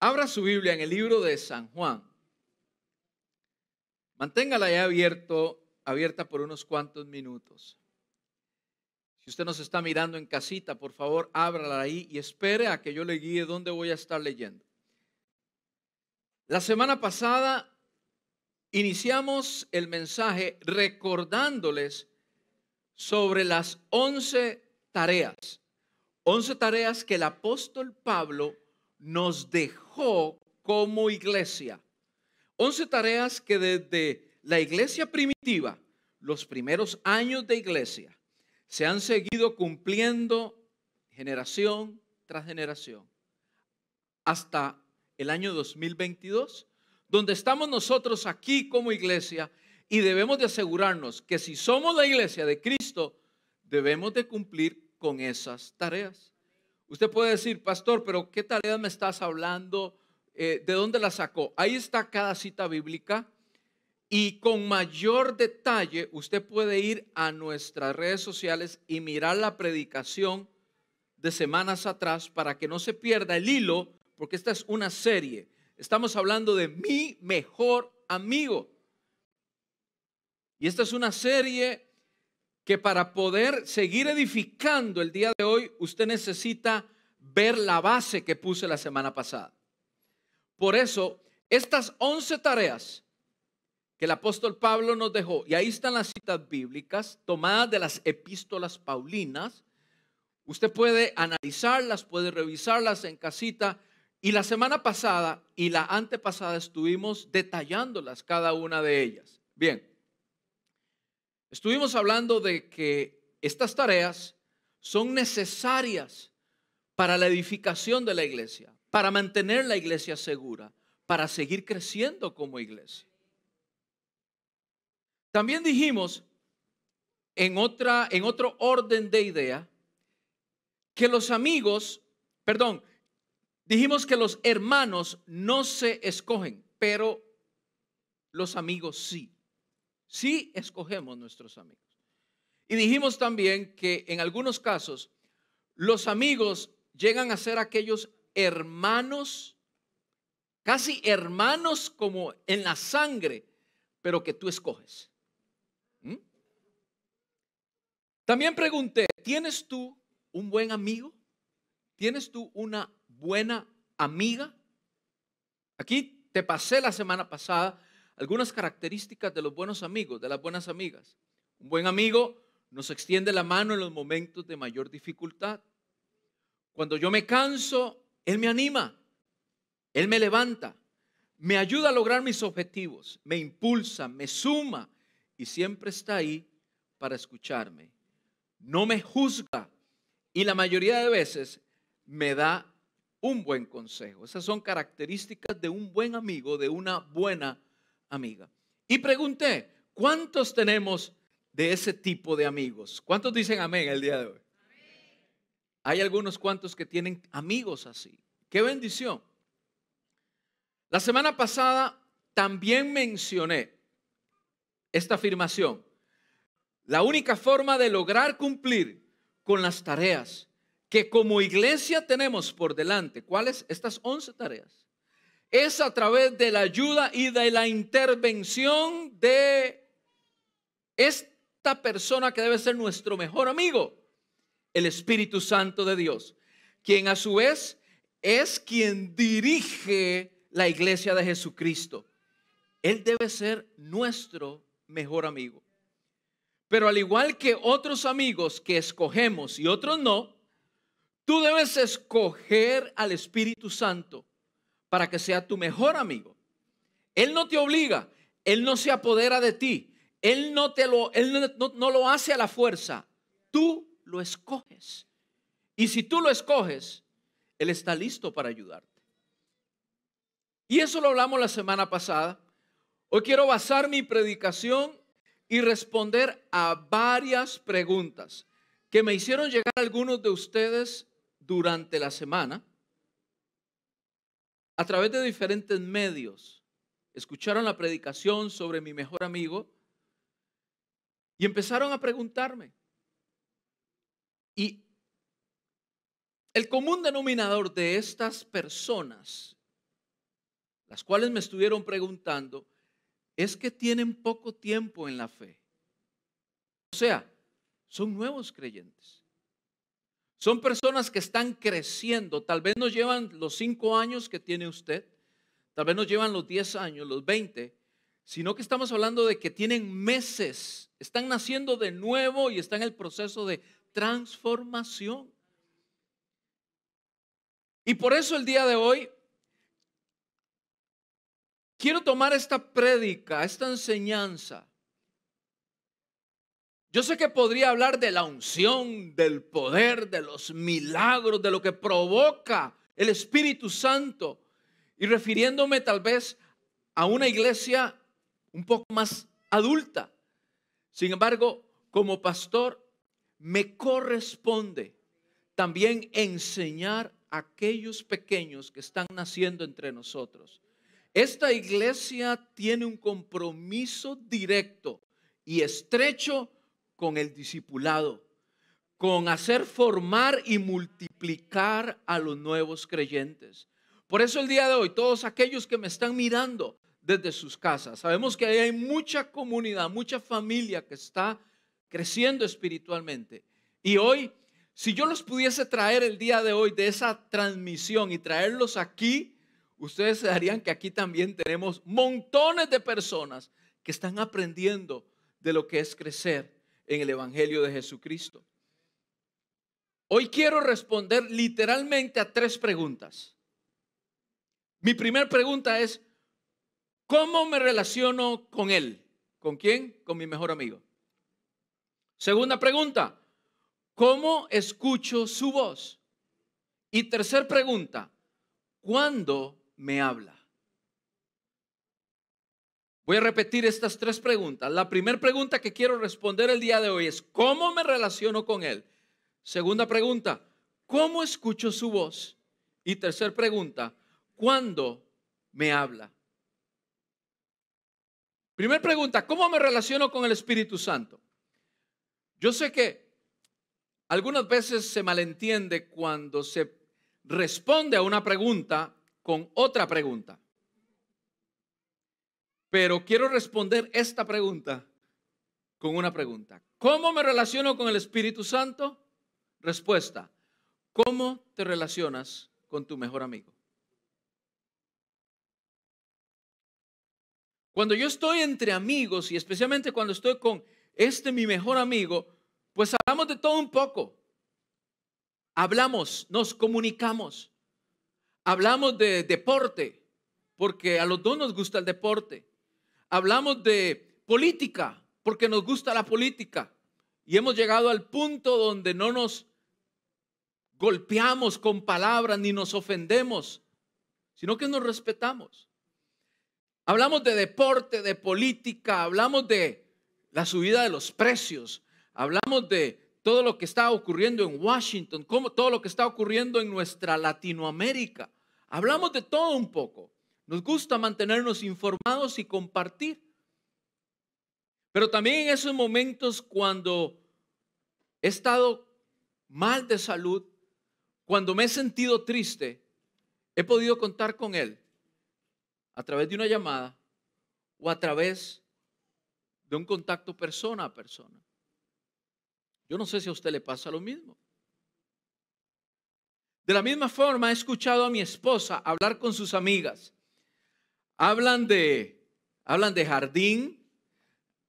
Abra su Biblia en el libro de San Juan. Manténgala ya abierto, abierta por unos cuantos minutos. Si usted nos está mirando en casita, por favor, ábrala ahí y espere a que yo le guíe dónde voy a estar leyendo. La semana pasada iniciamos el mensaje recordándoles sobre las once tareas. Once tareas que el apóstol Pablo nos dejó como iglesia. Once tareas que desde la iglesia primitiva, los primeros años de iglesia, se han seguido cumpliendo generación tras generación hasta el año 2022, donde estamos nosotros aquí como iglesia y debemos de asegurarnos que si somos la iglesia de Cristo, debemos de cumplir con esas tareas. Usted puede decir, pastor, pero ¿qué tarea me estás hablando? Eh, ¿De dónde la sacó? Ahí está cada cita bíblica. Y con mayor detalle, usted puede ir a nuestras redes sociales y mirar la predicación de semanas atrás para que no se pierda el hilo, porque esta es una serie. Estamos hablando de mi mejor amigo. Y esta es una serie que para poder seguir edificando el día de hoy, usted necesita ver la base que puse la semana pasada. Por eso, estas 11 tareas que el apóstol Pablo nos dejó, y ahí están las citas bíblicas tomadas de las epístolas paulinas, usted puede analizarlas, puede revisarlas en casita, y la semana pasada y la antepasada estuvimos detallándolas cada una de ellas. Bien, Estuvimos hablando de que estas tareas son necesarias para la edificación de la iglesia, para mantener la iglesia segura, para seguir creciendo como iglesia. También dijimos en, otra, en otro orden de idea que los amigos, perdón, dijimos que los hermanos no se escogen, pero los amigos sí. Sí escogemos nuestros amigos. Y dijimos también que en algunos casos los amigos llegan a ser aquellos hermanos, casi hermanos como en la sangre, pero que tú escoges. ¿Mm? También pregunté, ¿tienes tú un buen amigo? ¿Tienes tú una buena amiga? Aquí te pasé la semana pasada algunas características de los buenos amigos, de las buenas amigas. Un buen amigo nos extiende la mano en los momentos de mayor dificultad. Cuando yo me canso, Él me anima, Él me levanta, me ayuda a lograr mis objetivos, me impulsa, me suma y siempre está ahí para escucharme. No me juzga y la mayoría de veces me da un buen consejo. Esas son características de un buen amigo, de una buena amiga. Y pregunté, ¿cuántos tenemos de ese tipo de amigos? ¿Cuántos dicen amén el día de hoy? Hay algunos cuantos que tienen amigos así. Qué bendición. La semana pasada también mencioné esta afirmación. La única forma de lograr cumplir con las tareas que como iglesia tenemos por delante, ¿cuáles? Estas 11 tareas es a través de la ayuda y de la intervención de esta persona que debe ser nuestro mejor amigo, el Espíritu Santo de Dios, quien a su vez es quien dirige la iglesia de Jesucristo. Él debe ser nuestro mejor amigo. Pero al igual que otros amigos que escogemos y otros no, tú debes escoger al Espíritu Santo para que sea tu mejor amigo. Él no te obliga, Él no se apodera de ti, Él no, te lo, él no, lo hace a la fuerza, tú lo escoges. Y si tú lo escoges, Él está listo para ayudarte. Y eso lo hablamos la semana pasada. Hoy quiero basar mi predicación y responder a varias preguntas que me hicieron llegar algunos de ustedes durante la semana a través de diferentes medios, escucharon la predicación sobre mi mejor amigo y empezaron a preguntarme. Y el común denominador de estas personas las cuales me estuvieron preguntando, es que tienen poco tiempo en la fe. O sea, son nuevos creyentes. Son personas que están creciendo. Tal vez nos llevan los cinco años que tiene usted. Tal vez nos llevan los diez años, los veinte. Sino que estamos hablando de que tienen meses. Están naciendo de nuevo y están en el proceso de transformación. Y por eso el día de hoy quiero tomar esta prédica, esta enseñanza yo sé que podría hablar de la unción, del poder, de los milagros, de lo que provoca el Espíritu Santo y refiriéndome tal vez a una iglesia un poco más adulta. Sin embargo, como pastor, me corresponde también enseñar a aquellos pequeños que están naciendo entre nosotros. Esta iglesia tiene un compromiso directo y estrecho con el discipulado, con hacer formar y multiplicar a los nuevos creyentes. Por eso el día de hoy, todos aquellos que me están mirando desde sus casas, sabemos que hay mucha comunidad, mucha familia que está creciendo espiritualmente. Y hoy, si yo los pudiese traer el día de hoy de esa transmisión y traerlos aquí, ustedes se darían que aquí también tenemos montones de personas que están aprendiendo de lo que es crecer en el Evangelio de Jesucristo. Hoy quiero responder literalmente a tres preguntas. Mi primera pregunta es, ¿cómo me relaciono con Él? ¿Con quién? Con mi mejor amigo. Segunda pregunta, ¿cómo escucho su voz? Y tercera pregunta, ¿cuándo me habla? Voy a repetir estas tres preguntas. La primera pregunta que quiero responder el día de hoy es, ¿cómo me relaciono con Él? Segunda pregunta, ¿cómo escucho su voz? Y tercera pregunta, ¿cuándo me habla? Primera pregunta, ¿cómo me relaciono con el Espíritu Santo? Yo sé que algunas veces se malentiende cuando se responde a una pregunta con otra pregunta. Pero quiero responder esta pregunta con una pregunta. ¿Cómo me relaciono con el Espíritu Santo? Respuesta. ¿Cómo te relacionas con tu mejor amigo? Cuando yo estoy entre amigos y especialmente cuando estoy con este mi mejor amigo, pues hablamos de todo un poco. Hablamos, nos comunicamos. Hablamos de deporte, porque a los dos nos gusta el deporte hablamos de política, porque nos gusta la política. Y hemos llegado al punto donde no nos golpeamos con palabras ni nos ofendemos, sino que nos respetamos. Hablamos de deporte, de política, hablamos de la subida de los precios, hablamos de todo lo que está ocurriendo en Washington, como todo lo que está ocurriendo en nuestra Latinoamérica. Hablamos de todo un poco. Nos gusta mantenernos informados y compartir. Pero también en esos momentos cuando he estado mal de salud, cuando me he sentido triste, he podido contar con Él a través de una llamada o a través de un contacto persona a persona. Yo no sé si a usted le pasa lo mismo. De la misma forma, he escuchado a mi esposa hablar con sus amigas Hablan de, hablan de jardín,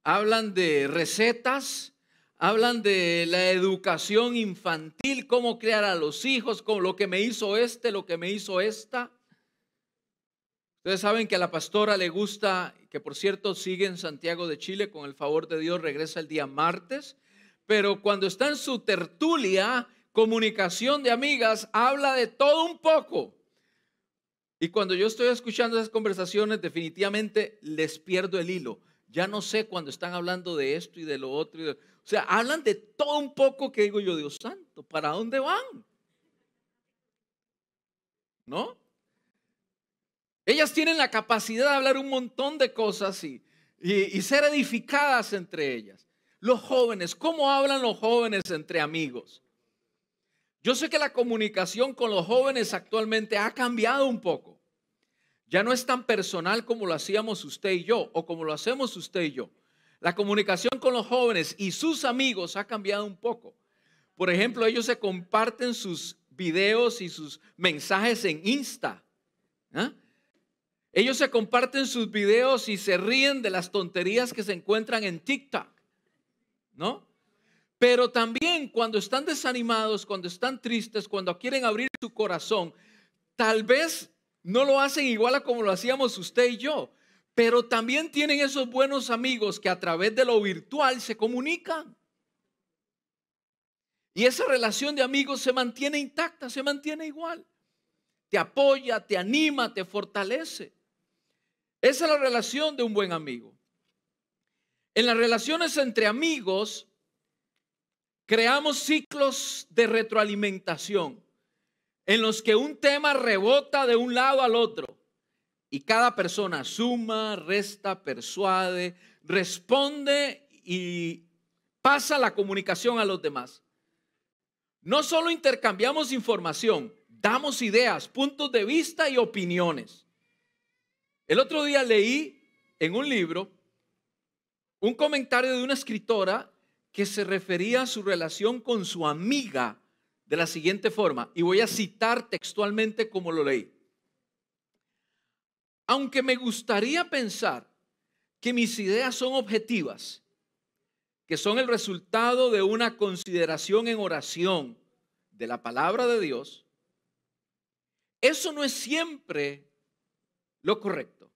hablan de recetas, hablan de la educación infantil, cómo crear a los hijos, con lo que me hizo este, lo que me hizo esta. Ustedes saben que a la pastora le gusta, que por cierto sigue en Santiago de Chile, con el favor de Dios regresa el día martes, pero cuando está en su tertulia, comunicación de amigas, habla de todo un poco. Y cuando yo estoy escuchando esas conversaciones, definitivamente les pierdo el hilo. Ya no sé cuando están hablando de esto y de lo otro. o sea, hablan de todo un poco que digo yo, Dios santo, ¿para dónde van? ¿No? Ellas tienen la capacidad de hablar un montón de cosas y, y ser edificadas entre ellas. Los jóvenes, ¿cómo hablan los jóvenes entre amigos? Yo sé que la comunicación con los jóvenes actualmente ha cambiado un poco. ya no es tan personal como lo hacíamos usted y yo o como lo hacemos usted y yo. La comunicación con los jóvenes y sus amigos ha cambiado un poco. Por ejemplo, ellos se comparten sus videos y sus mensajes en Insta. ¿ah? Ellos se comparten sus videos y se ríen de las tonterías que se encuentran en TikTok. ¿No? Pero también cuando están desanimados, cuando están tristes, cuando quieren abrir su corazón, tal vez no lo hacen igual a como lo hacíamos usted y yo, pero también tienen esos buenos amigos que a través de lo virtual se comunican. Y esa relación de amigos se mantiene intacta, se mantiene igual. Te apoya, te anima, te fortalece. Esa es la relación de un buen amigo. En las relaciones entre amigos, creamos ciclos de retroalimentación en los que un tema rebota de un lado al otro y cada persona suma, resta, persuade, responde y pasa la comunicación a los demás. No solo intercambiamos información, damos ideas, puntos de vista y opiniones. El otro día leí en un libro un comentario de una escritora que se refería a su relación con su amiga de la siguiente forma, y voy a citar textualmente como lo leí. Aunque me gustaría pensar que mis ideas son objetivas, que son el resultado de una consideración en oración de la palabra de Dios, eso no es siempre lo correcto.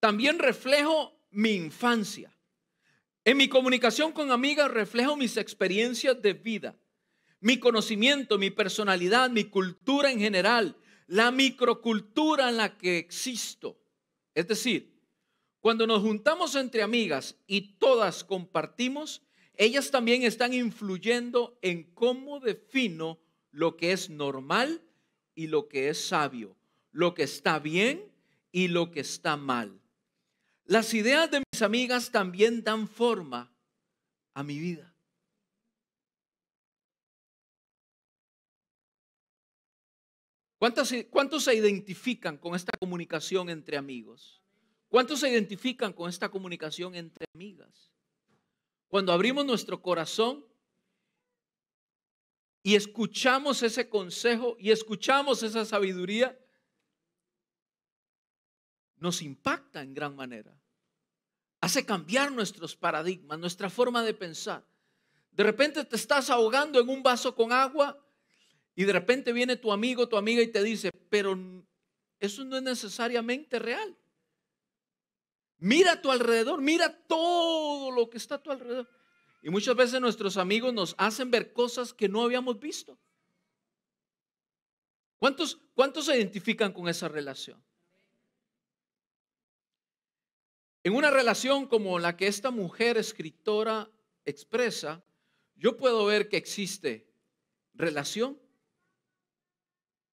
También reflejo mi infancia en mi comunicación con amigas reflejo mis experiencias de vida, mi conocimiento, mi personalidad, mi cultura en general, la microcultura en la que existo. Es decir, cuando nos juntamos entre amigas y todas compartimos, ellas también están influyendo en cómo defino lo que es normal y lo que es sabio, lo que está bien y lo que está mal. Las ideas de amigas también dan forma a mi vida. ¿Cuántos, ¿Cuántos, se identifican con esta comunicación entre amigos? ¿Cuántos se identifican con esta comunicación entre amigas? Cuando abrimos nuestro corazón y escuchamos ese consejo y escuchamos esa sabiduría, nos impacta en gran manera hace cambiar nuestros paradigmas, nuestra forma de pensar. De repente te estás ahogando en un vaso con agua y de repente viene tu amigo, tu amiga y te dice, pero eso no es necesariamente real. Mira a tu alrededor, mira todo lo que está a tu alrededor. Y muchas veces nuestros amigos nos hacen ver cosas que no habíamos visto. ¿Cuántos, cuántos se identifican con esa relación? En una relación como la que esta mujer escritora expresa, yo puedo ver que existe relación.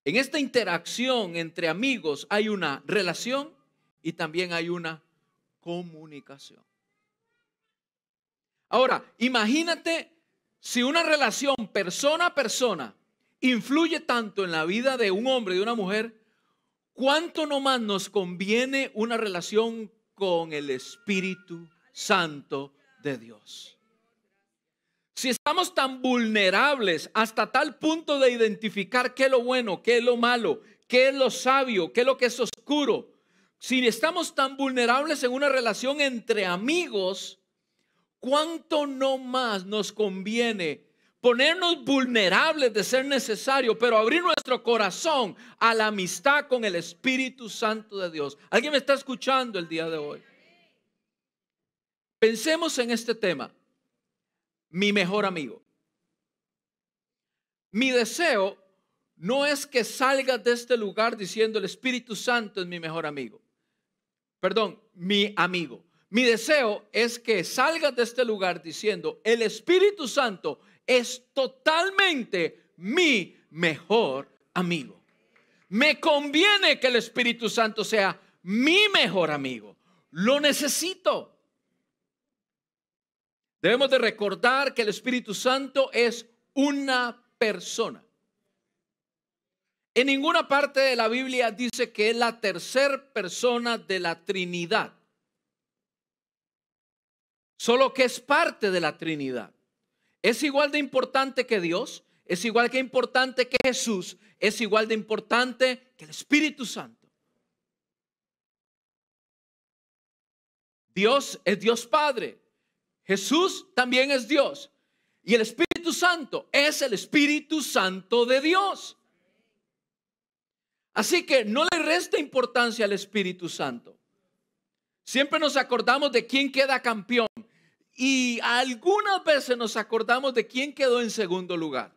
En esta interacción entre amigos hay una relación y también hay una comunicación. Ahora, imagínate si una relación persona a persona influye tanto en la vida de un hombre y de una mujer, ¿cuánto nomás nos conviene una relación con el Espíritu Santo de Dios. Si estamos tan vulnerables hasta tal punto de identificar qué es lo bueno, qué es lo malo, qué es lo sabio, qué es lo que es oscuro, si estamos tan vulnerables en una relación entre amigos, ¿cuánto no más nos conviene ponernos vulnerables de ser necesario, pero abrir nuestro corazón a la amistad con el Espíritu Santo de Dios. ¿Alguien me está escuchando el día de hoy? Pensemos en este tema. Mi mejor amigo. Mi deseo no es que salgas de este lugar diciendo el Espíritu Santo es mi mejor amigo. Perdón, mi amigo. Mi deseo es que salgas de este lugar diciendo el Espíritu Santo es totalmente mi mejor amigo. Me conviene que el Espíritu Santo sea mi mejor amigo. Lo necesito. Debemos de recordar que el Espíritu Santo es una persona. En ninguna parte de la Biblia dice que es la tercera persona de la Trinidad. Solo que es parte de la Trinidad. Es igual de importante que Dios, es igual de importante que Jesús, es igual de importante que el Espíritu Santo. Dios es Dios Padre. Jesús también es Dios. Y el Espíritu Santo es el Espíritu Santo de Dios. Así que no le resta importancia al Espíritu Santo. Siempre nos acordamos de quién queda campeón y algunas veces nos acordamos de quién quedó en segundo lugar.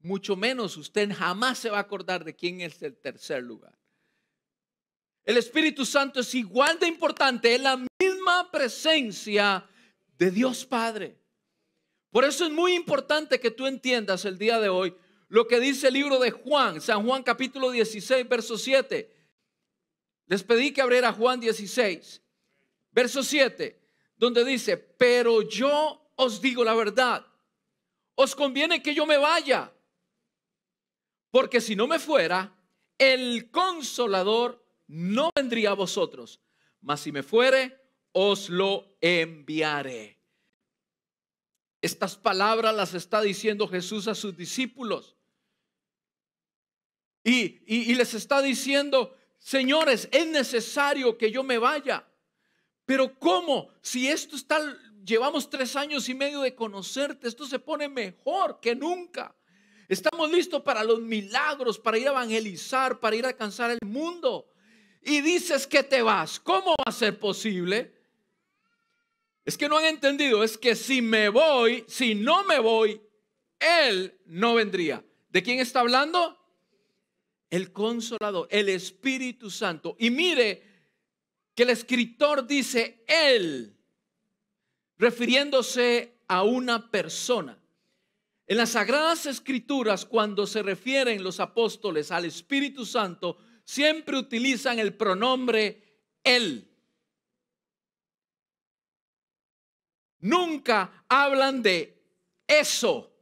Mucho menos usted jamás se va a acordar de quién es el tercer lugar. El Espíritu Santo es igual de importante, es la misma presencia de Dios Padre. Por eso es muy importante que tú entiendas el día de hoy lo que dice el libro de Juan, San Juan capítulo 16, verso 7. Les pedí que abriera Juan 16, verso 7, donde dice, pero yo os digo la verdad, os conviene que yo me vaya, porque si no me fuera, el consolador no vendría a vosotros, mas si me fuere, os lo enviaré. Estas palabras las está diciendo Jesús a sus discípulos. Y, y, les está diciendo, señores, es necesario que yo me vaya. Pero ¿cómo? Si esto está, llevamos tres años y medio de conocerte, esto se pone mejor que nunca. Estamos listos para los milagros, para ir a evangelizar, para ir a alcanzar el mundo y dices que te vas, ¿cómo va a ser posible? Es que no han entendido, es que si me voy, si no me voy, Él no vendría. ¿De quién está hablando? El consolador, el Espíritu Santo. Y mire que el escritor dice Él, refiriéndose a una persona. En las sagradas escrituras, cuando se refieren los apóstoles al Espíritu Santo, siempre utilizan el pronombre él. Nunca hablan de eso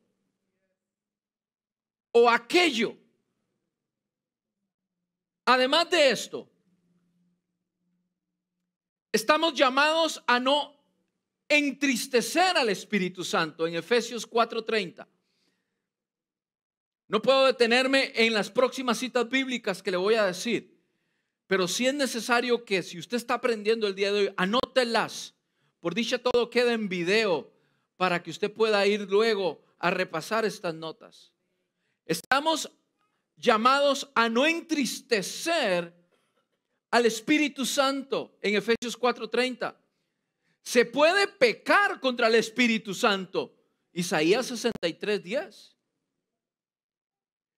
o aquello. Además de esto, estamos llamados a no entristecer al Espíritu Santo en Efesios 4:30. No puedo detenerme en las próximas citas bíblicas que le voy a decir, pero sí es necesario que si usted está aprendiendo el día de hoy, anótelas. Por dicha todo queda en video para que usted pueda ir luego a repasar estas notas. Estamos llamados a no entristecer al Espíritu Santo en Efesios 4:30. Se puede pecar contra el Espíritu Santo. Isaías 63:10.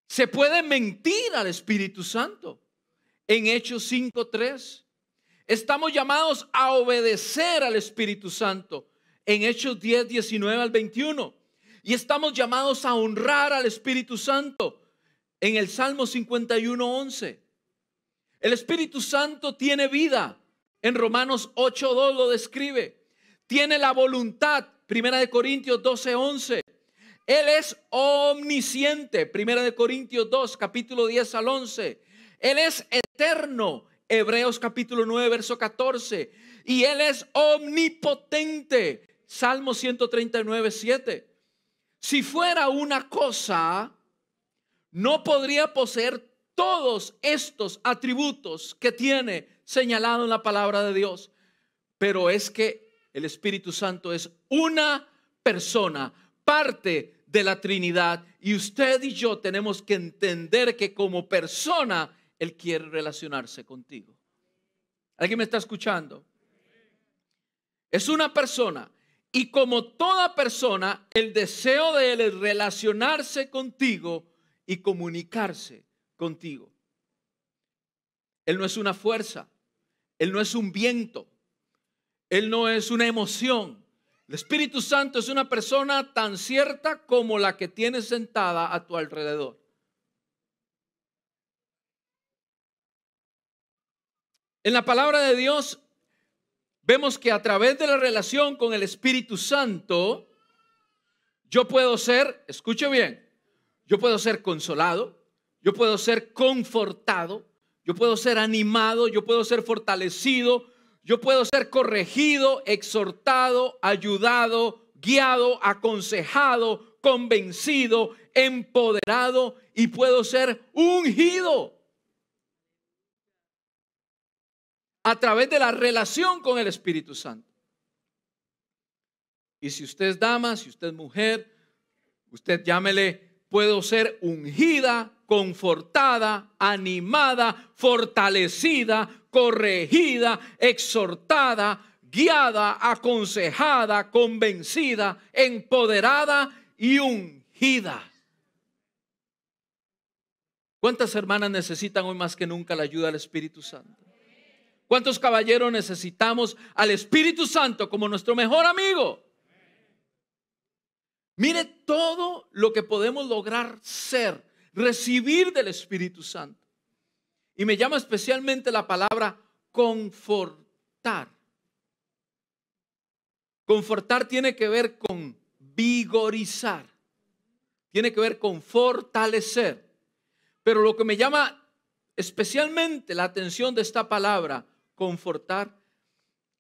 Se puede mentir al Espíritu Santo. En Hechos 5.3. Estamos llamados a obedecer al Espíritu Santo. En Hechos 10, 19 al 21. Y estamos llamados a honrar al Espíritu Santo. En el Salmo 51, 11. El Espíritu Santo tiene vida. En Romanos 8, 2 lo describe. Tiene la voluntad. Primera de Corintios 12, 11. Él es omnisciente. Primera de Corintios 2, capítulo 10 al 11. Él es eterno. Hebreos capítulo 9, verso 14. Y Él es omnipotente. Salmo 139, 7. Si fuera una cosa, no podría poseer todos estos atributos que tiene señalado en la palabra de Dios. Pero es que el Espíritu Santo es una persona, parte de la Trinidad y usted y yo tenemos que entender que como persona Él quiere relacionarse contigo. ¿Alguien me está escuchando? Es una persona y como toda persona, el deseo de Él es relacionarse contigo y comunicarse contigo. Él no es una fuerza, Él no es un viento, Él no es una emoción, el Espíritu Santo es una persona tan cierta como la que tienes sentada a tu alrededor. En la palabra de Dios vemos que a través de la relación con el Espíritu Santo, yo puedo ser, escuche bien, yo puedo ser consolado, yo puedo ser confortado, yo puedo ser animado, yo puedo ser fortalecido, yo puedo ser corregido, exhortado, ayudado, guiado, aconsejado, convencido, empoderado y puedo ser ungido. A través de la relación con el Espíritu Santo. Y si usted es dama, si usted es mujer, usted llámele, puedo ser ungida, confortada, animada, fortalecida, corregida, exhortada, guiada, aconsejada, convencida, empoderada y ungida. ¿Cuántas hermanas necesitan hoy más que nunca la ayuda del Espíritu Santo? ¿Cuántos caballeros necesitamos al Espíritu Santo como nuestro mejor amigo? Mire todo lo que podemos lograr ser, recibir del Espíritu Santo. Y me llama especialmente la palabra confortar. Confortar tiene que ver con vigorizar, tiene que ver con fortalecer. Pero lo que me llama especialmente la atención de esta palabra, confortar,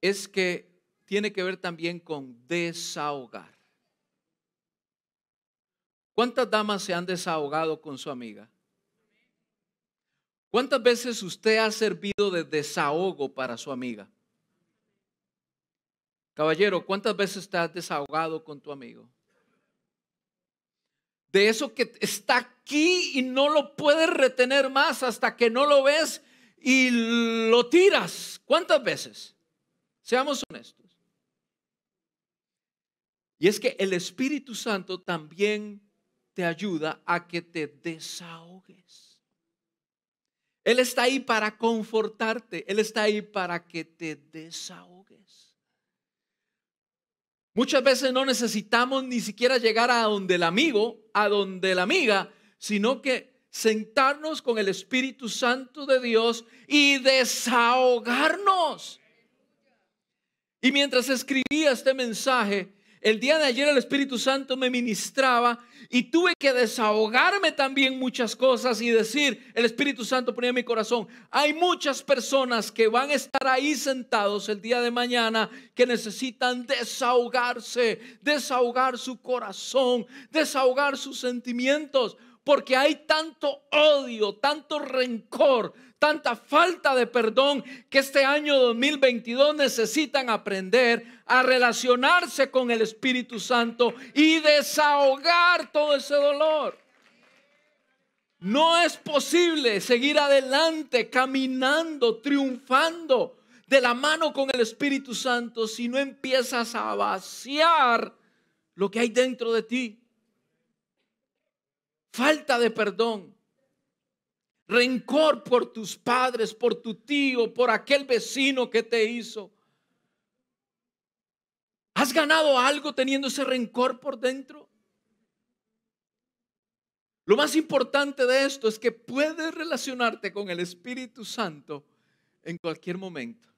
es que tiene que ver también con desahogar. ¿Cuántas damas se han desahogado con su amiga? ¿Cuántas veces usted ha servido de desahogo para su amiga? Caballero, ¿cuántas veces te has desahogado con tu amigo? de eso que está aquí y no lo puedes retener más hasta que no lo ves y lo tiras. ¿Cuántas veces? Seamos honestos. Y es que el Espíritu Santo también te ayuda a que te desahogues. Él está ahí para confortarte, Él está ahí para que te desahogues. Muchas veces no necesitamos ni siquiera llegar a donde el amigo, a donde la amiga, sino que sentarnos con el Espíritu Santo de Dios y desahogarnos. Y mientras escribía este mensaje, el día de ayer el Espíritu Santo me ministraba y tuve que desahogarme también muchas cosas y decir, el Espíritu Santo ponía en mi corazón, hay muchas personas que van a estar ahí sentados el día de mañana que necesitan desahogarse, desahogar su corazón, desahogar sus sentimientos, porque hay tanto odio, tanto rencor, tanta falta de perdón que este año 2022 necesitan aprender a relacionarse con el Espíritu Santo y desahogar todo ese dolor. No es posible seguir adelante caminando, triunfando de la mano con el Espíritu Santo si no empiezas a vaciar lo que hay dentro de ti. Falta de perdón rencor por tus padres, por tu tío, por aquel vecino que te hizo. ¿Has ganado algo teniendo ese rencor por dentro? Lo más importante de esto es que puedes relacionarte con el Espíritu Santo en cualquier momento,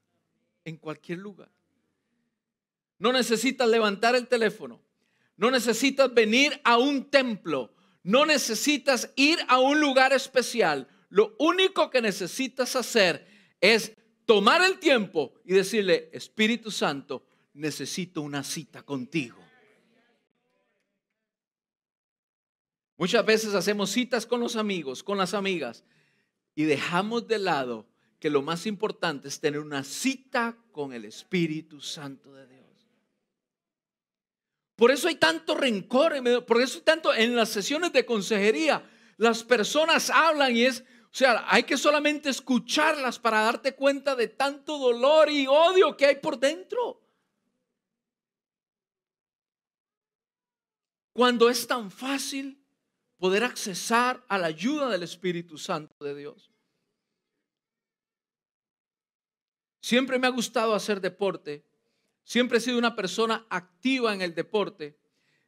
en cualquier lugar. No necesitas levantar el teléfono, no necesitas venir a un templo, no necesitas ir a un lugar especial. Lo único que necesitas hacer es tomar el tiempo y decirle, Espíritu Santo, necesito una cita contigo. Muchas veces hacemos citas con los amigos, con las amigas, y dejamos de lado que lo más importante es tener una cita con el Espíritu Santo de Dios. Por eso hay tanto rencor, por eso hay tanto en las sesiones de consejería, las personas hablan y es, o sea, hay que solamente escucharlas para darte cuenta de tanto dolor y odio que hay por dentro. Cuando es tan fácil poder accesar a la ayuda del Espíritu Santo de Dios. Siempre me ha gustado hacer deporte. Siempre he sido una persona activa en el deporte.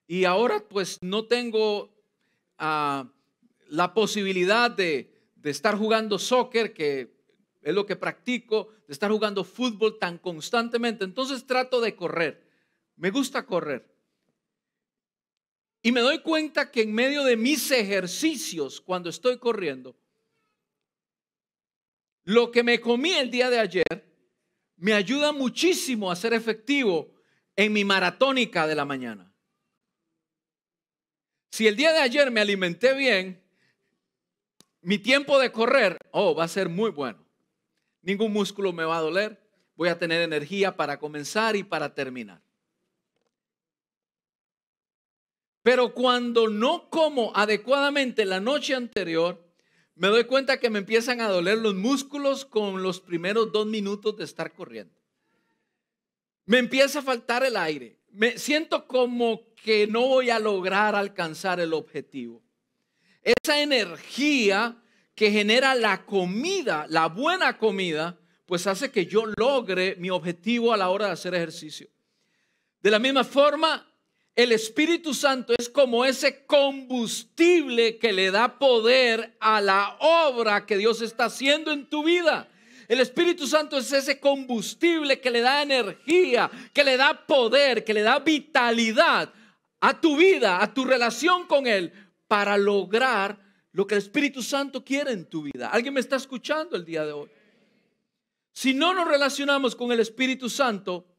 Y ahora pues no tengo ah, la posibilidad de, de estar jugando soccer, que es lo que practico, de estar jugando fútbol tan constantemente. Entonces trato de correr. Me gusta correr. Y me doy cuenta que en medio de mis ejercicios, cuando estoy corriendo, lo que me comí el día de ayer me ayuda muchísimo a ser efectivo en mi maratónica de la mañana. Si el día de ayer me alimenté bien, mi tiempo de correr, oh, va a ser muy bueno. Ningún músculo me va a doler. Voy a tener energía para comenzar y para terminar. Pero cuando no como adecuadamente la noche anterior, me doy cuenta que me empiezan a doler los músculos con los primeros dos minutos de estar corriendo. Me empieza a faltar el aire. Me siento como que no voy a lograr alcanzar el objetivo. Esa energía que genera la comida, la buena comida, pues hace que yo logre mi objetivo a la hora de hacer ejercicio. De la misma forma, el Espíritu Santo es como ese combustible que le da poder a la obra que Dios está haciendo en tu vida. El Espíritu Santo es ese combustible que le da energía, que le da poder, que le da vitalidad a tu vida, a tu relación con Él, para lograr lo que el Espíritu Santo quiere en tu vida. ¿Alguien me está escuchando el día de hoy? Si no nos relacionamos con el Espíritu Santo,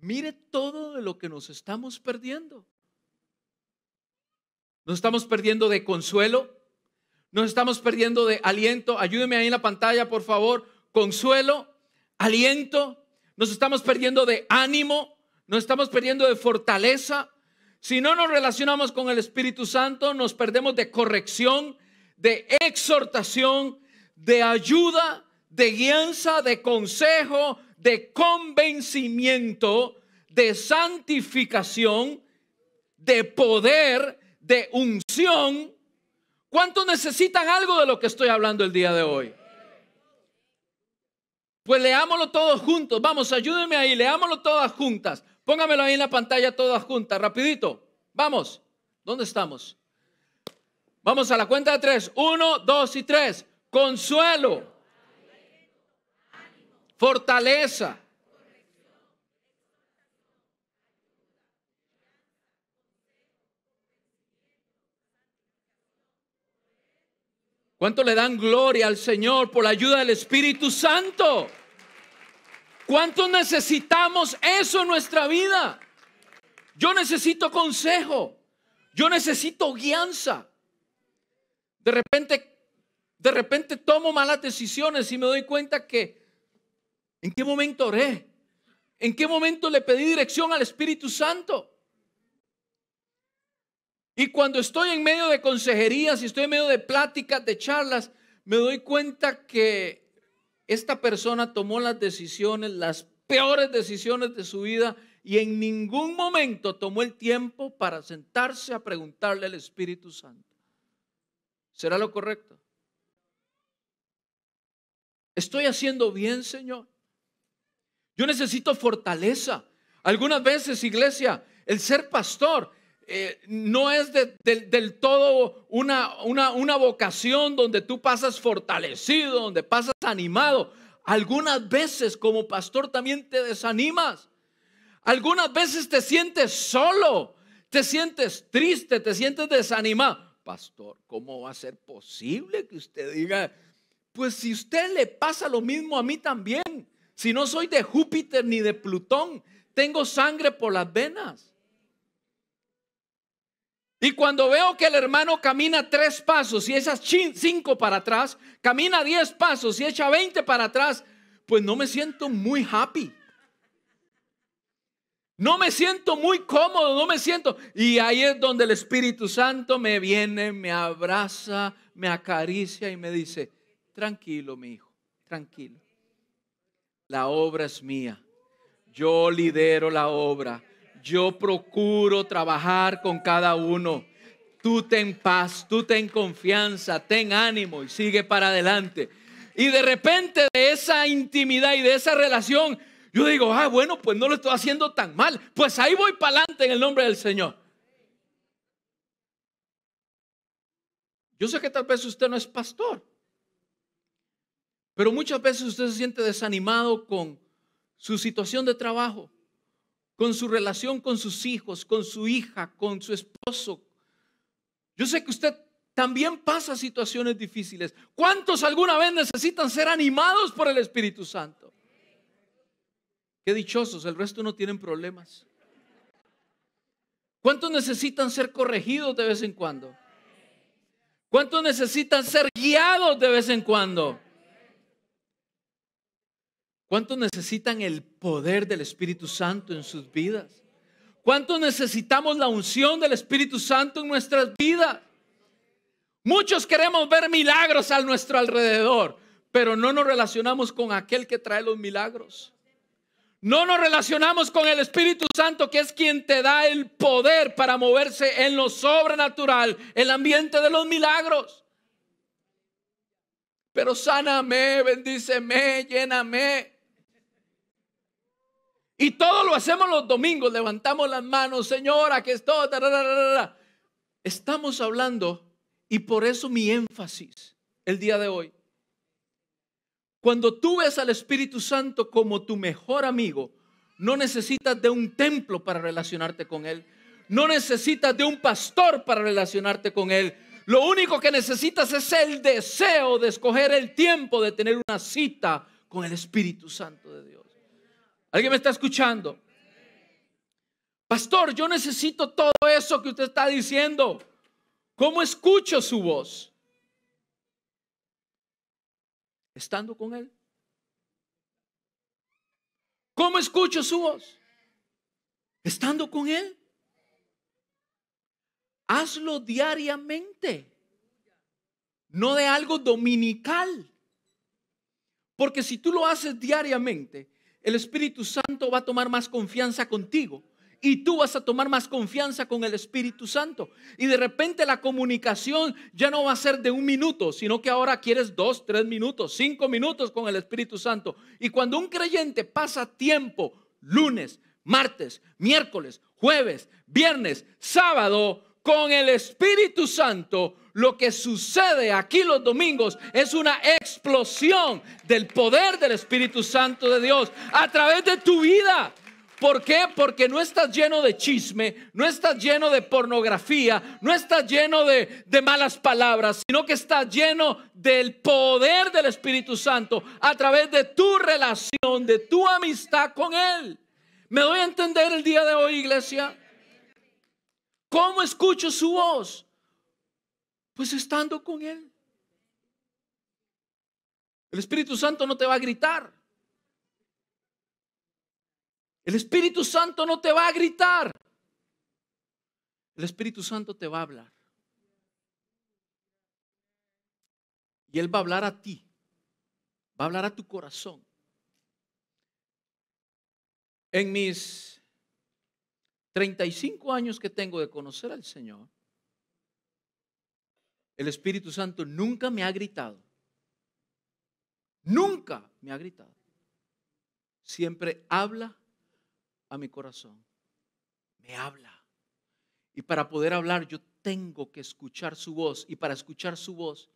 Mire todo de lo que nos estamos perdiendo. Nos estamos perdiendo de consuelo. Nos estamos perdiendo de aliento. Ayúdeme ahí en la pantalla, por favor. Consuelo, aliento. Nos estamos perdiendo de ánimo. Nos estamos perdiendo de fortaleza. Si no nos relacionamos con el Espíritu Santo, nos perdemos de corrección, de exhortación, de ayuda, de guianza, de consejo, de convencimiento, de santificación, de poder, de unción. ¿Cuántos necesitan algo de lo que estoy hablando el día de hoy? Pues leámoslo todos juntos. Vamos, ayúdenme ahí, leámoslo todas juntas. Póngamelo ahí en la pantalla todas juntas, rapidito. Vamos, ¿dónde estamos? Vamos a la cuenta de tres. Uno, dos y tres. Consuelo fortaleza. ¿Cuánto le dan gloria al Señor por la ayuda del Espíritu Santo? ¿Cuánto necesitamos eso en nuestra vida? Yo necesito consejo. Yo necesito guianza. De repente, de repente tomo malas decisiones y me doy cuenta que ¿En qué momento oré? ¿En qué momento le pedí dirección al Espíritu Santo? Y cuando estoy en medio de consejerías y estoy en medio de pláticas, de charlas, me doy cuenta que esta persona tomó las decisiones, las peores decisiones de su vida y en ningún momento tomó el tiempo para sentarse a preguntarle al Espíritu Santo. ¿Será lo correcto? ¿Estoy haciendo bien, Señor? Yo necesito fortaleza. Algunas veces, iglesia, el ser pastor eh, no es del todo una, una, una vocación donde tú pasas fortalecido, donde pasas animado. Algunas veces como pastor también te desanimas. Algunas veces te sientes solo, te sientes triste, te sientes desanimado. Pastor, ¿cómo va a ser posible que usted diga, pues si usted le pasa lo mismo a mí también? Si no soy de Júpiter ni de Plutón, tengo sangre por las venas. Y cuando veo que el hermano camina tres pasos y echa cinco para atrás, camina diez pasos y echa veinte para atrás, pues no me siento muy happy. No me siento muy cómodo, no me siento. Y ahí es donde el Espíritu Santo me viene, me abraza, me acaricia y me dice, tranquilo, mi hijo, tranquilo la obra es mía. Yo lidero la obra. Yo procuro trabajar con cada uno. Tú ten paz, tú ten confianza, ten ánimo y sigue para adelante. Y de repente de esa intimidad y de esa relación, yo digo, ah, bueno, pues no lo estoy haciendo tan mal. Pues ahí voy para adelante en el nombre del Señor. Yo sé que tal vez usted no es pastor. Pero muchas veces usted se siente desanimado con su situación de trabajo, con su relación con sus hijos, con su hija, con su esposo. Yo sé que usted también pasa situaciones difíciles. ¿Cuántos alguna vez necesitan ser animados por el Espíritu Santo? Qué dichosos, el resto no tienen problemas. ¿Cuántos necesitan ser corregidos de vez en cuando? ¿Cuántos necesitan ser guiados de vez en cuando? ¿Cuántos necesitan el poder del Espíritu Santo en sus vidas? ¿Cuántos necesitamos la unción del Espíritu Santo en nuestras vidas? Muchos queremos ver milagros a nuestro alrededor, pero no nos relacionamos con aquel que trae los milagros. No nos relacionamos con el Espíritu Santo, que es quien te da el poder para moverse en lo sobrenatural, el ambiente de los milagros. Pero sáname, bendíceme, lléname. Y todo lo hacemos los domingos, levantamos las manos, Señora, que estoy. Estamos hablando, y por eso mi énfasis el día de hoy. Cuando tú ves al Espíritu Santo como tu mejor amigo, no necesitas de un templo para relacionarte con Él. No necesitas de un pastor para relacionarte con Él. Lo único que necesitas es el deseo de escoger el tiempo de tener una cita con el Espíritu Santo de Dios. ¿Alguien me está escuchando? Pastor, yo necesito todo eso que usted está diciendo. ¿Cómo escucho su voz? Estando con Él. ¿Cómo escucho su voz? Estando con Él. Hazlo diariamente, no de algo dominical. Porque si tú lo haces diariamente, el Espíritu Santo va a tomar más confianza contigo y tú vas a tomar más confianza con el Espíritu Santo. Y de repente la comunicación ya no va a ser de un minuto, sino que ahora quieres dos, tres minutos, cinco minutos con el Espíritu Santo. Y cuando un creyente pasa tiempo, lunes, martes, miércoles, jueves, viernes, sábado, con el Espíritu Santo, lo que sucede aquí los domingos es una explosión del poder del Espíritu Santo de Dios a través de tu vida. ¿Por qué? Porque no estás lleno de chisme, no estás lleno de pornografía, no estás lleno de, de, malas palabras, sino que estás lleno del poder del Espíritu Santo a través de tu relación, de tu amistad con Él. ¿Me doy a entender el día de hoy, iglesia? ¿Cómo escucho su voz? Pues estando con Él. El Espíritu Santo no te va a gritar. El Espíritu Santo no te va a gritar. El Espíritu Santo te va a hablar. Y Él va a hablar a ti. Va a hablar a tu corazón. En mis 35 años que tengo de conocer al Señor, el Espíritu Santo nunca me ha gritado. Nunca me ha gritado. Siempre habla a mi corazón. Me habla. Y para poder hablar yo tengo que escuchar su voz. Y para escuchar su voz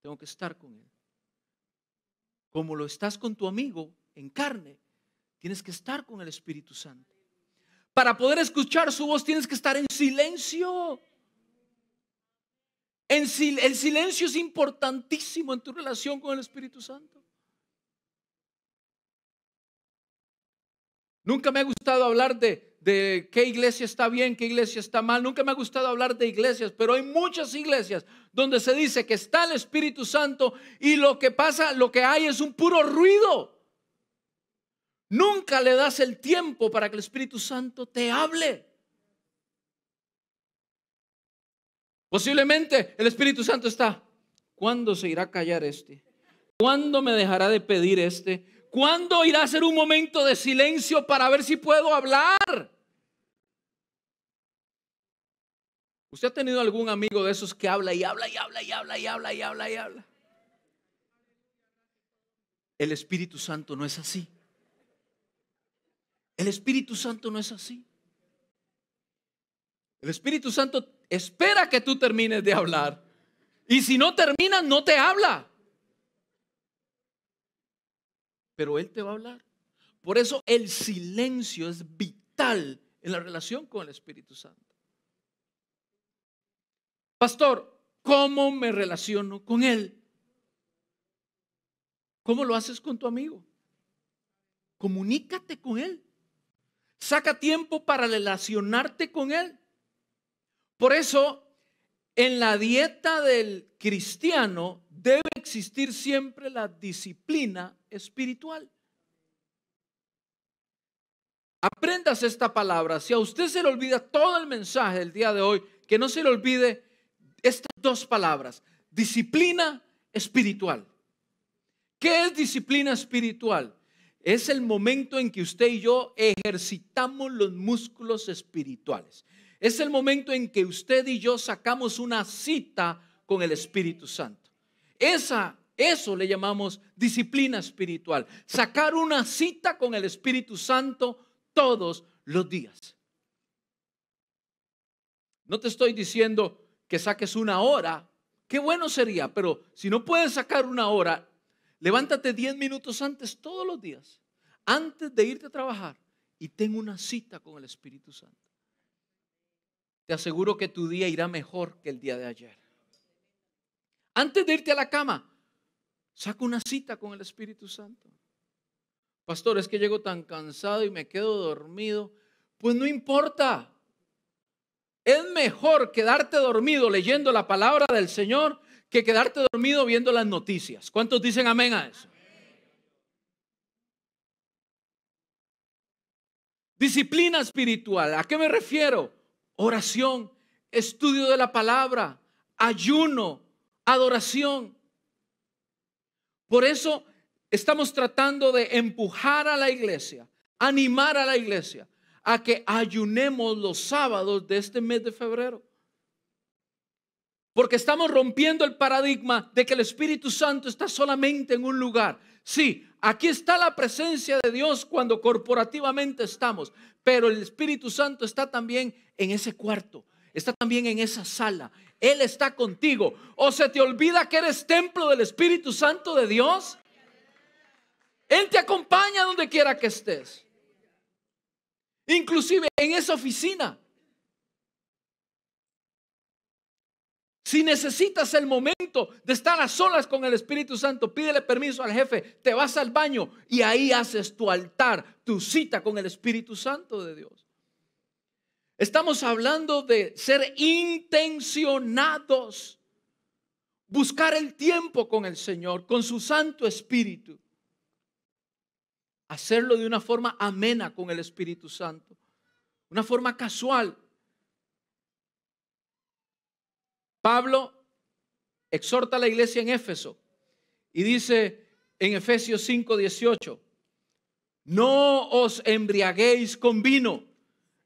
tengo que estar con él. Como lo estás con tu amigo en carne, tienes que estar con el Espíritu Santo. Para poder escuchar su voz tienes que estar en silencio el silencio es importantísimo en tu relación con el Espíritu Santo. Nunca me ha gustado hablar de, qué iglesia está bien, qué iglesia está mal. Nunca me ha gustado hablar de iglesias, pero hay muchas iglesias donde se dice que está el Espíritu Santo y lo que pasa, lo que hay es un puro ruido. Nunca le das el tiempo para que el Espíritu Santo te hable. Posiblemente el Espíritu Santo está. ¿Cuándo se irá a callar este? ¿Cuándo me dejará de pedir este? ¿Cuándo irá a ser un momento de silencio para ver si puedo hablar? ¿Usted ha tenido algún amigo de esos que habla y habla y habla y habla y habla y habla y habla? El Espíritu Santo no es así. El Espíritu Santo no es así. El Espíritu Santo espera que tú termines de hablar. Y si no terminas, no te habla. Pero Él te va a hablar. Por eso el silencio es vital en la relación con el Espíritu Santo. Pastor, ¿cómo me relaciono con Él? ¿Cómo lo haces con tu amigo? Comunícate con Él. Saca tiempo para relacionarte con Él. Por eso, en la dieta del cristiano debe existir siempre la disciplina espiritual. Aprendas esta palabra. Si a usted se le olvida todo el mensaje del día de hoy, que no se le olvide estas dos palabras. Disciplina espiritual. ¿Qué es disciplina espiritual? Es el momento en que usted y yo ejercitamos los músculos espirituales. Es el momento en que usted y yo sacamos una cita con el Espíritu Santo. Esa, eso le llamamos disciplina espiritual. Sacar una cita con el Espíritu Santo todos los días. No te estoy diciendo que saques una hora. Qué bueno sería, pero si no puedes sacar una hora, levántate 10 minutos antes todos los días, antes de irte a trabajar y ten una cita con el Espíritu Santo te aseguro que tu día irá mejor que el día de ayer. Antes de irte a la cama, saca una cita con el Espíritu Santo. Pastor, es que llego tan cansado y me quedo dormido. Pues no importa. Es mejor quedarte dormido leyendo la palabra del Señor que quedarte dormido viendo las noticias. ¿Cuántos dicen amén a eso? Disciplina espiritual. ¿A qué me refiero? oración, estudio de la palabra, ayuno, adoración. Por eso estamos tratando de empujar a la iglesia, animar a la iglesia a que ayunemos los sábados de este mes de febrero. Porque estamos rompiendo el paradigma de que el Espíritu Santo está solamente en un lugar. Sí, aquí está la presencia de Dios cuando corporativamente estamos, pero el Espíritu Santo está también en ese cuarto, está también en esa sala. Él está contigo. ¿O se te olvida que eres templo del Espíritu Santo de Dios? Él te acompaña donde quiera que estés. Inclusive en esa oficina. Si necesitas el momento de estar a solas con el Espíritu Santo, pídele permiso al jefe, te vas al baño y ahí haces tu altar, tu cita con el Espíritu Santo de Dios. Estamos hablando de ser intencionados, buscar el tiempo con el Señor, con su Santo Espíritu. Hacerlo de una forma amena con el Espíritu Santo, una forma casual, Pablo exhorta a la iglesia en Éfeso y dice en Efesios 5, 18, no os embriaguéis con vino,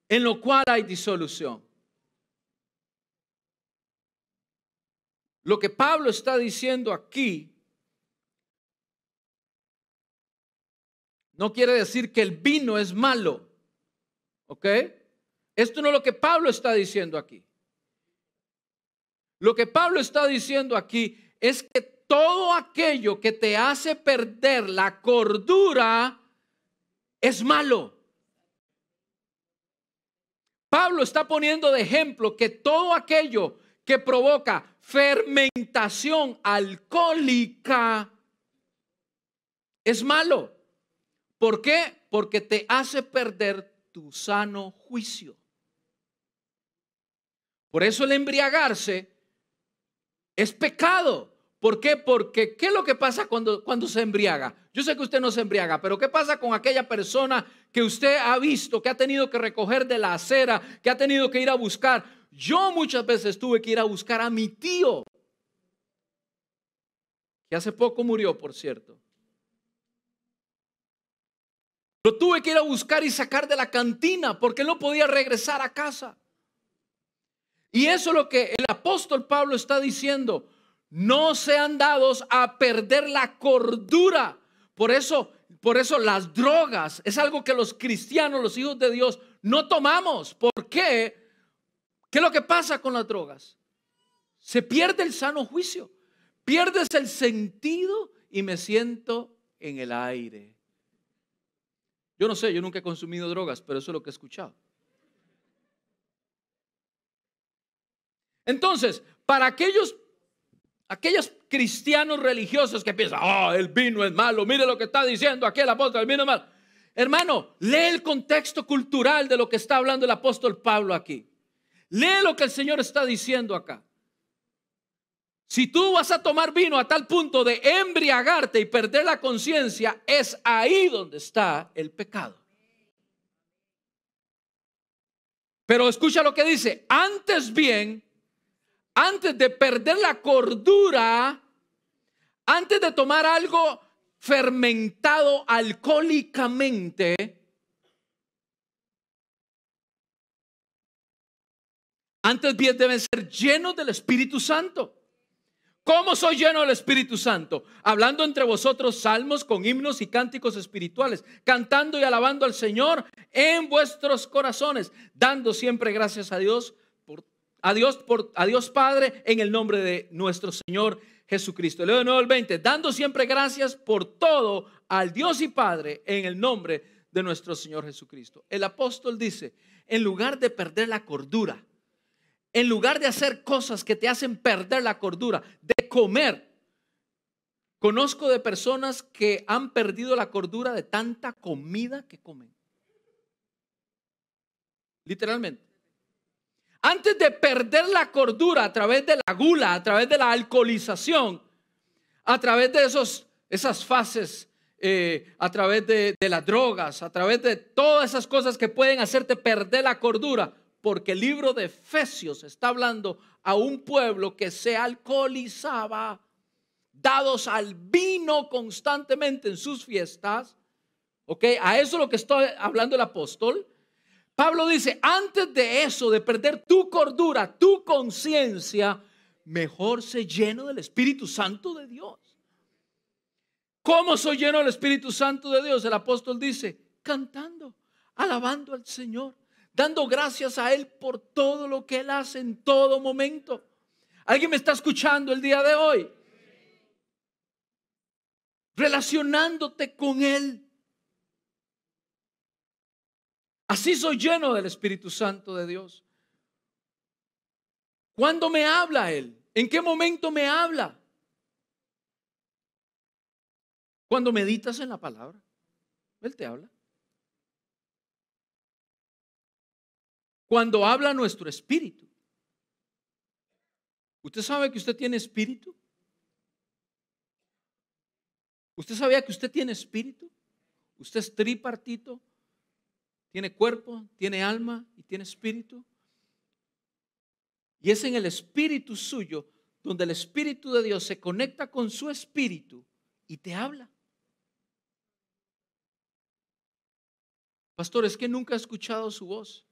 en lo cual hay disolución. Lo que Pablo está diciendo aquí no quiere decir que el vino es malo, ¿ok? Esto no es lo que Pablo está diciendo aquí. Lo que Pablo está diciendo aquí es que todo aquello que te hace perder la cordura es malo. Pablo está poniendo de ejemplo que todo aquello que provoca fermentación alcohólica es malo. ¿Por qué? Porque te hace perder tu sano juicio. Por eso el embriagarse es pecado. ¿Por qué? Porque ¿qué es lo que pasa cuando, cuando se embriaga? Yo sé que usted no se embriaga, pero ¿qué pasa con aquella persona que usted ha visto, que ha tenido que recoger de la acera, que ha tenido que ir a buscar? Yo muchas veces tuve que ir a buscar a mi tío, que hace poco murió, por cierto. Lo tuve que ir a buscar y sacar de la cantina porque no podía regresar a casa. Y eso es lo que el apóstol Pablo está diciendo. No sean dados a perder la cordura. Por eso, por eso las drogas es algo que los cristianos, los hijos de Dios, no tomamos. ¿Por qué? ¿Qué es lo que pasa con las drogas? Se pierde el sano juicio. Pierdes el sentido y me siento en el aire. Yo no sé, yo nunca he consumido drogas, pero eso es lo que he escuchado. Entonces, para aquellos, aquellos cristianos religiosos que piensan, oh, el vino es malo, mire lo que está diciendo aquí el apóstol, el vino es malo. Hermano, lee el contexto cultural de lo que está hablando el apóstol Pablo aquí. Lee lo que el Señor está diciendo acá. Si tú vas a tomar vino a tal punto de embriagarte y perder la conciencia, es ahí donde está el pecado. Pero escucha lo que dice, antes bien, antes de perder la cordura, antes de tomar algo fermentado alcohólicamente, antes bien deben ser llenos del Espíritu Santo. ¿Cómo soy lleno del Espíritu Santo? Hablando entre vosotros salmos con himnos y cánticos espirituales, cantando y alabando al Señor en vuestros corazones, dando siempre gracias a Dios, a Dios, por, Padre, en el nombre de nuestro Señor Jesucristo. Leo de nuevo el 20, dando siempre gracias por todo al Dios y Padre en el nombre de nuestro Señor Jesucristo. El apóstol dice, en lugar de perder la cordura, en lugar de hacer cosas que te hacen perder la cordura, de comer. Conozco de personas que han perdido la cordura de tanta comida que comen. Literalmente. Antes de perder la cordura a través de la gula, a través de la alcoholización, a través de esos, esas fases, eh, a través de, las drogas, a través de todas esas cosas que pueden hacerte perder la cordura, porque el libro de Efesios está hablando a un pueblo que se alcoholizaba, dados al vino constantemente en sus fiestas. ¿Ok? A eso es lo que está hablando el apóstol. Pablo dice, antes de eso, de perder tu cordura, tu conciencia, mejor se lleno del Espíritu Santo de Dios. ¿Cómo soy lleno del Espíritu Santo de Dios? El apóstol dice, cantando, alabando al Señor dando gracias a Él por todo lo que Él hace en todo momento. ¿Alguien me está escuchando el día de hoy? Relacionándote con Él. Así soy lleno del Espíritu Santo de Dios. ¿Cuándo me habla Él? ¿En qué momento me habla? Cuando meditas en la palabra, Él te habla. Cuando habla nuestro espíritu. ¿Usted sabe que usted tiene espíritu? ¿Usted sabía que usted tiene espíritu? Usted es tripartito, tiene cuerpo, tiene alma y tiene espíritu. Y es en el espíritu suyo donde el espíritu de Dios se conecta con su espíritu y te habla. Pastor, es que nunca he escuchado su voz.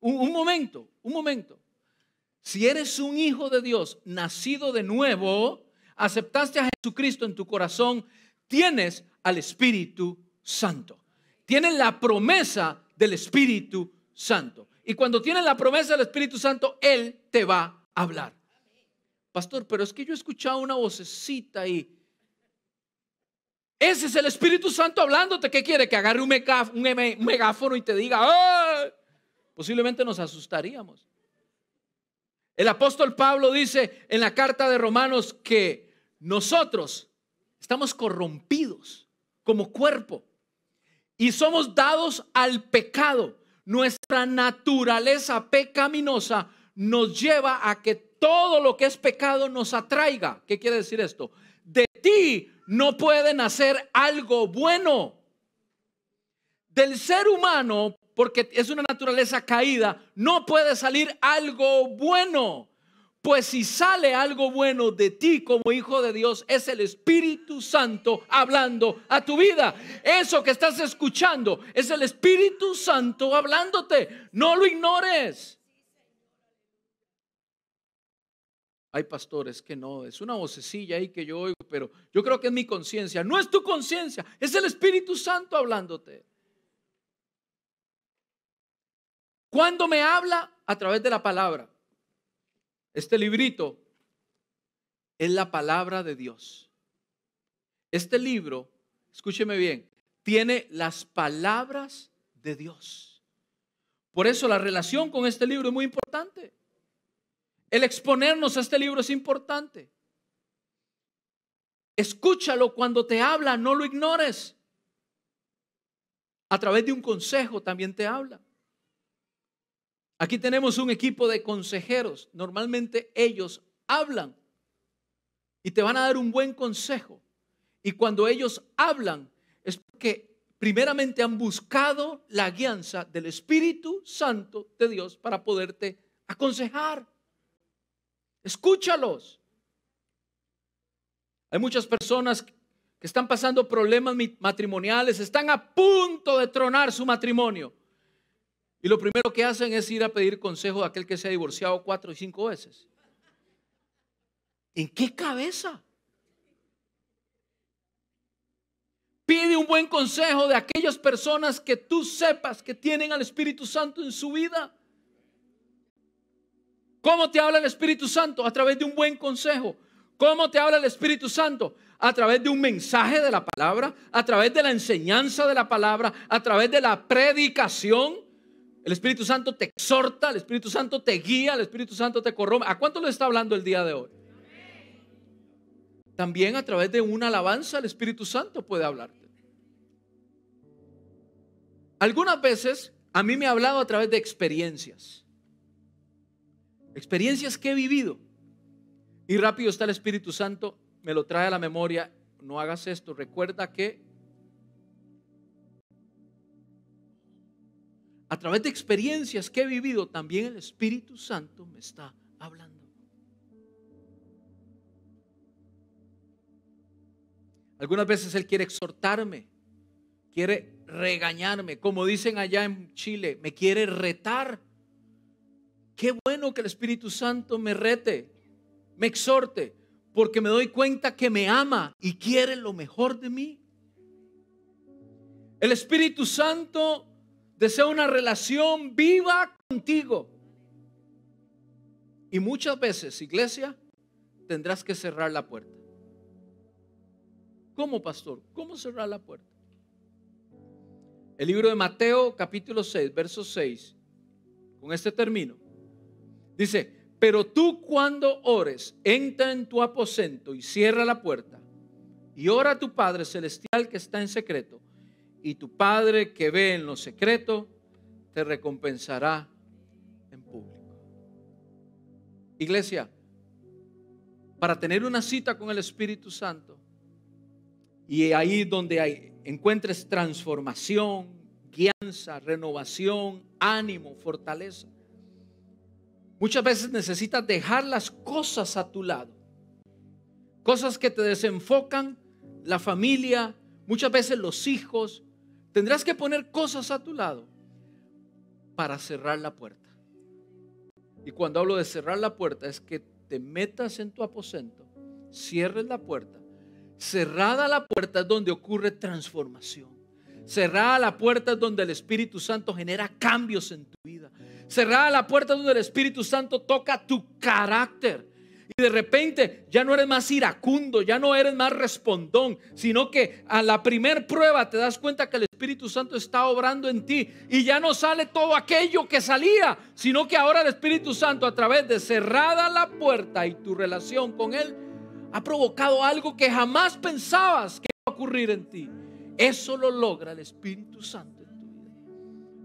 Un, momento, un momento. Si eres un hijo de Dios, nacido de nuevo, aceptaste a Jesucristo en tu corazón, tienes al Espíritu Santo. Tienes la promesa del Espíritu Santo. Y cuando tienes la promesa del Espíritu Santo, Él te va a hablar. Pastor, pero es que yo he escuchado una vocecita y ese es el Espíritu Santo hablándote. ¿Qué quiere? Que agarre un, megáfono y te diga, posiblemente nos asustaríamos. El apóstol Pablo dice en la carta de Romanos que nosotros estamos corrompidos como cuerpo y somos dados al pecado. Nuestra naturaleza pecaminosa nos lleva a que todo lo que es pecado nos atraiga. ¿Qué quiere decir esto? De ti no puede nacer algo bueno. Del ser humano porque es una naturaleza caída, no puede salir algo bueno. Pues si sale algo bueno de ti como hijo de Dios, es el Espíritu Santo hablando a tu vida. Eso que estás escuchando es el Espíritu Santo hablándote. No lo ignores. Hay pastores que no, es una vocecilla ahí que yo oigo, pero yo creo que es mi conciencia. No es tu conciencia, es el Espíritu Santo hablándote. ¿Cuándo me habla? A través de la palabra. Este librito es la palabra de Dios. Este libro, escúcheme bien, tiene las palabras de Dios. Por eso la relación con este libro es muy importante. El exponernos a este libro es importante. Escúchalo cuando te habla, no lo ignores. A través de un consejo también te habla. Aquí tenemos un equipo de consejeros. Normalmente ellos hablan y te van a dar un buen consejo. Y cuando ellos hablan es porque primeramente han buscado la guianza del Espíritu Santo de Dios para poderte aconsejar. Escúchalos. Hay muchas personas que están pasando problemas matrimoniales, están a punto de tronar su matrimonio. Y lo primero que hacen es ir a pedir consejo a aquel que se ha divorciado cuatro y cinco veces. ¿En qué cabeza? Pide un buen consejo de aquellas personas que tú sepas que tienen al Espíritu Santo en su vida. ¿Cómo te habla el Espíritu Santo? A través de un buen consejo. ¿Cómo te habla el Espíritu Santo? A través de un mensaje de la palabra, a través de la enseñanza de la palabra, a través de la predicación. El Espíritu Santo te exhorta, el Espíritu Santo te guía, el Espíritu Santo te corrompe. ¿A cuánto le está hablando el día de hoy? También a través de una alabanza el Espíritu Santo puede hablarte. Algunas veces a mí me ha hablado a través de experiencias. Experiencias que he vivido. Y rápido está el Espíritu Santo, me lo trae a la memoria. No hagas esto. Recuerda que a través de experiencias que he vivido, también el Espíritu Santo me está hablando. Algunas veces Él quiere exhortarme, quiere regañarme, como dicen allá en Chile, me quiere retar. Qué bueno que el Espíritu Santo me rete, me exhorte, porque me doy cuenta que me ama y quiere lo mejor de mí. El Espíritu Santo desea una relación viva contigo. Y muchas veces, iglesia, tendrás que cerrar la puerta. ¿Cómo, pastor? ¿Cómo cerrar la puerta? El libro de Mateo, capítulo 6, verso 6, con este término, dice, pero tú cuando ores, entra en tu aposento y cierra la puerta y ora a tu Padre Celestial que está en secreto, y tu Padre que ve en lo secreto, te recompensará en público. Iglesia, para tener una cita con el Espíritu Santo, y ahí donde hay, encuentres transformación, guianza, renovación, ánimo, fortaleza. Muchas veces necesitas dejar las cosas a tu lado. Cosas que te desenfocan, la familia, muchas veces los hijos. Tendrás que poner cosas a tu lado para cerrar la puerta. Y cuando hablo de cerrar la puerta es que te metas en tu aposento, cierres la puerta Cerrada la puerta es donde ocurre transformación. Cerrada la puerta es donde el Espíritu Santo genera cambios en tu vida. Cerrada la puerta es donde el Espíritu Santo toca tu carácter. Y de repente ya no eres más iracundo, ya no eres más respondón, sino que a la primer prueba te das cuenta que el Espíritu Santo está obrando en ti y ya no sale todo aquello que salía, sino que ahora el Espíritu Santo a través de cerrada la puerta y tu relación con Él, ha provocado algo que jamás pensabas que iba a ocurrir en ti. Eso lo logra el Espíritu Santo en tu vida.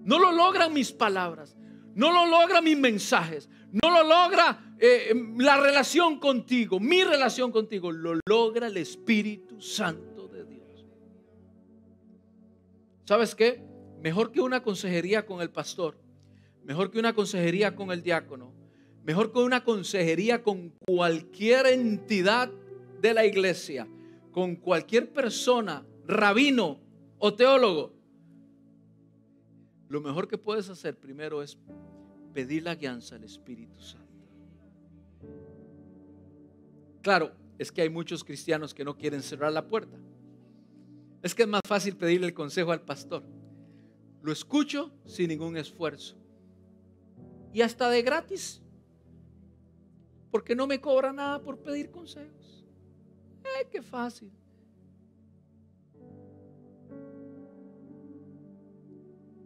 No lo logran mis palabras, no lo logran mis mensajes, no lo logra eh, la relación contigo, mi relación contigo, lo logra el Espíritu Santo de Dios. ¿Sabes qué? Mejor que una consejería con el pastor, mejor que una consejería con el diácono, mejor que una consejería con cualquier entidad de la iglesia con cualquier persona, rabino o teólogo, lo mejor que puedes hacer primero es pedir la guianza al Espíritu Santo. Claro, es que hay muchos cristianos que no quieren cerrar la puerta. Es que es más fácil pedirle el consejo al pastor. Lo escucho sin ningún esfuerzo. Y hasta de gratis. Porque no me cobra nada por pedir consejos. ¡Ay, qué fácil!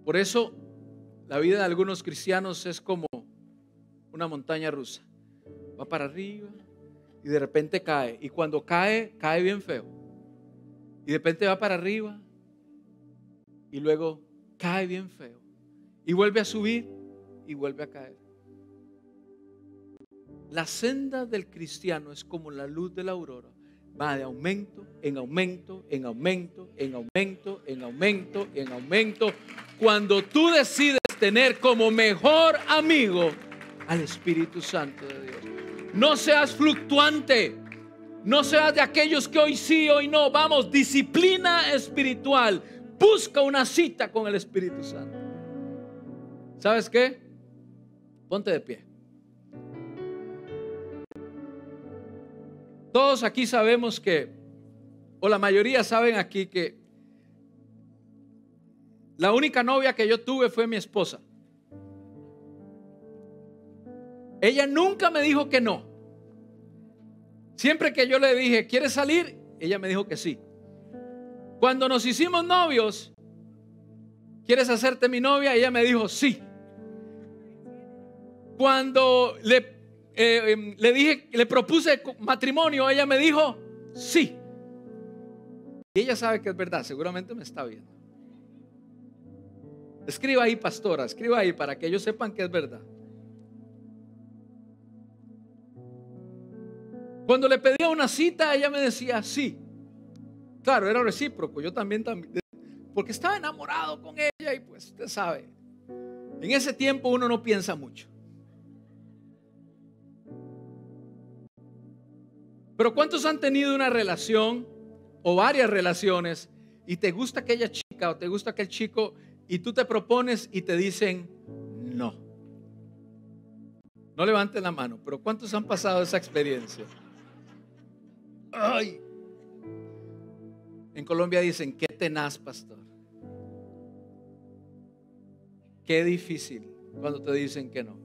Por eso la vida de algunos cristianos es como una montaña rusa. Va para arriba y de repente cae. Y cuando cae, cae bien feo. Y de repente va para arriba y luego cae bien feo. Y vuelve a subir y vuelve a caer. La senda del cristiano es como la luz de la aurora. Va de aumento, en aumento, en aumento, en aumento, en aumento, en aumento. Cuando tú decides tener como mejor amigo al Espíritu Santo de Dios. No seas fluctuante. No seas de aquellos que hoy sí, hoy no. Vamos, disciplina espiritual. Busca una cita con el Espíritu Santo. ¿Sabes qué? Ponte de pie. Todos aquí sabemos que, o la mayoría saben aquí que la única novia que yo tuve fue mi esposa. Ella nunca me dijo que no. Siempre que yo le dije, ¿quieres salir? Ella me dijo que sí. Cuando nos hicimos novios, ¿quieres hacerte mi novia? Ella me dijo sí. Cuando le eh, em, le dije, le propuse matrimonio, ella me dijo, sí. Y ella sabe que es verdad, seguramente me está viendo. Escriba ahí, pastora, escriba ahí para que ellos sepan que es verdad. Cuando le pedía una cita, ella me decía sí. Claro, era recíproco, yo también, también, porque estaba enamorado con ella y pues usted sabe, en ese tiempo uno no piensa mucho. Pero ¿cuántos han tenido una relación o varias relaciones y te gusta aquella chica o te gusta aquel chico y tú te propones y te dicen no? No levanten la mano, pero ¿cuántos han pasado esa experiencia? En Colombia dicen, qué tenaz, pastor. Qué difícil cuando te dicen que no.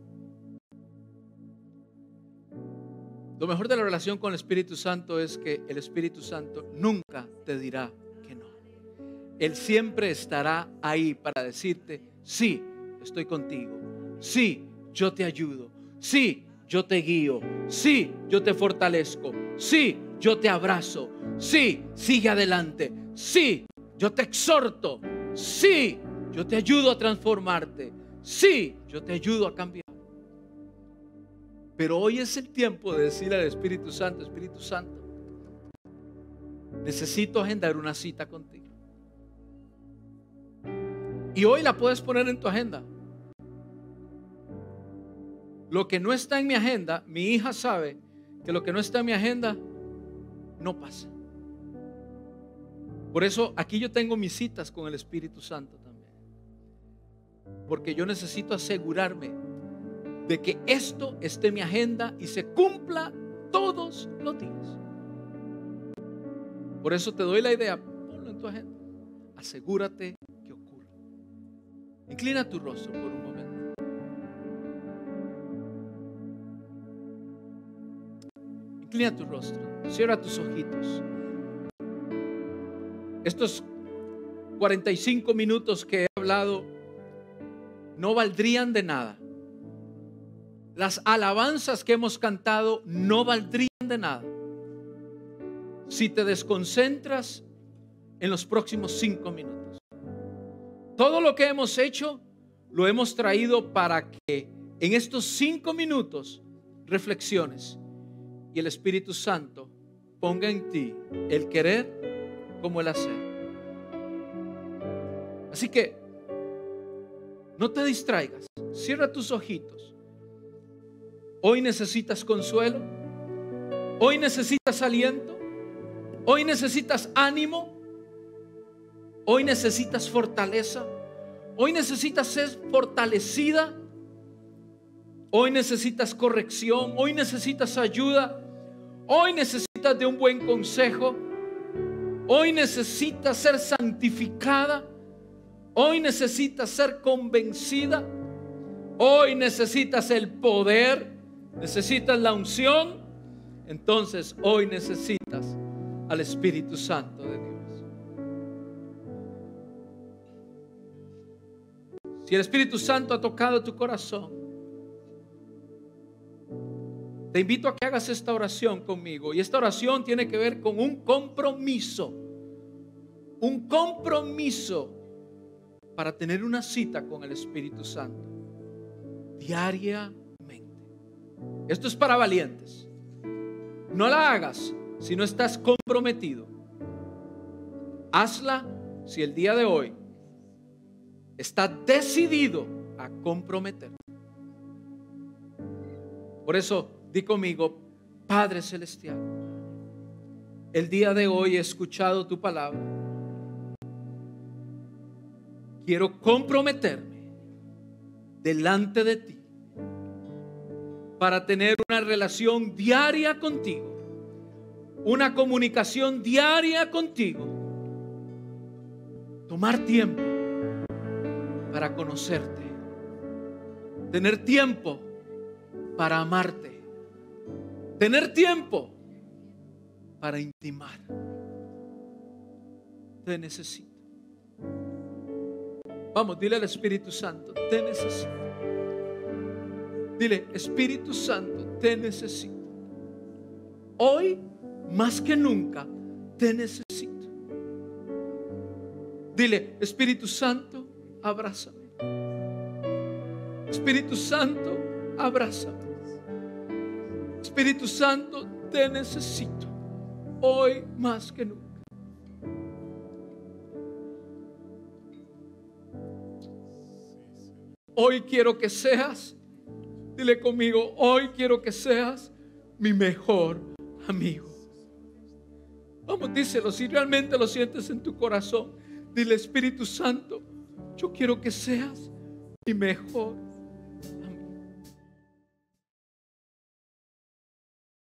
Lo mejor de la relación con el Espíritu Santo es que el Espíritu Santo nunca te dirá que no. Él siempre estará ahí para decirte, sí, estoy contigo. Sí, yo te ayudo. Sí, yo te guío. Sí, yo te fortalezco. Sí, yo te abrazo. Sí, sigue adelante. Sí, yo te exhorto. Sí, yo te ayudo a transformarte. Sí, yo te ayudo a cambiar. Pero hoy es el tiempo de decirle al Espíritu Santo, Espíritu Santo, necesito agendar una cita contigo. Y hoy la puedes poner en tu agenda. Lo que no está en mi agenda, mi hija sabe que lo que no está en mi agenda no pasa. Por eso aquí yo tengo mis citas con el Espíritu Santo también. Porque yo necesito asegurarme de que esto esté en mi agenda y se cumpla todos los días. Por eso te doy la idea, ponlo en tu agenda. Asegúrate que ocurra. Inclina tu rostro por un momento. Inclina tu rostro. Cierra tus ojitos. Estos 45 minutos que he hablado no valdrían de nada las alabanzas que hemos cantado no valdrían de nada si te desconcentras en los próximos cinco minutos. Todo lo que hemos hecho lo hemos traído para que en estos cinco minutos reflexiones y el Espíritu Santo ponga en ti el querer como el hacer. Así que no te distraigas, cierra tus ojitos Hoy necesitas consuelo. Hoy necesitas aliento. Hoy necesitas ánimo. Hoy necesitas fortaleza. Hoy necesitas ser fortalecida. Hoy necesitas corrección. Hoy necesitas ayuda. Hoy necesitas de un buen consejo. Hoy necesitas ser santificada. Hoy necesitas ser convencida. Hoy necesitas el poder necesitas la unción, entonces hoy necesitas al Espíritu Santo de Dios. Si el Espíritu Santo ha tocado tu corazón, te invito a que hagas esta oración conmigo. Y esta oración tiene que ver con un compromiso. Un compromiso para tener una cita con el Espíritu Santo. Diariamente. Esto es para valientes. No la hagas si no estás comprometido. Hazla si el día de hoy está decidido a comprometer. Por eso, di conmigo, Padre Celestial, el día de hoy he escuchado tu palabra. Quiero comprometerme delante de ti para tener una relación diaria contigo, una comunicación diaria contigo, tomar tiempo para conocerte, tener tiempo para amarte, tener tiempo para intimar. Te necesito. Vamos, dile al Espíritu Santo, te necesito. Dile, Espíritu Santo, te necesito. Hoy, más que nunca, te necesito. Dile, Espíritu Santo, abrázame. Espíritu Santo, abrázame. Espíritu Santo, te necesito. Hoy más que nunca. Hoy quiero que seas Dile conmigo, hoy quiero que seas mi mejor amigo. Vamos, díselo, si realmente lo sientes en tu corazón, dile Espíritu Santo, yo quiero que seas mi mejor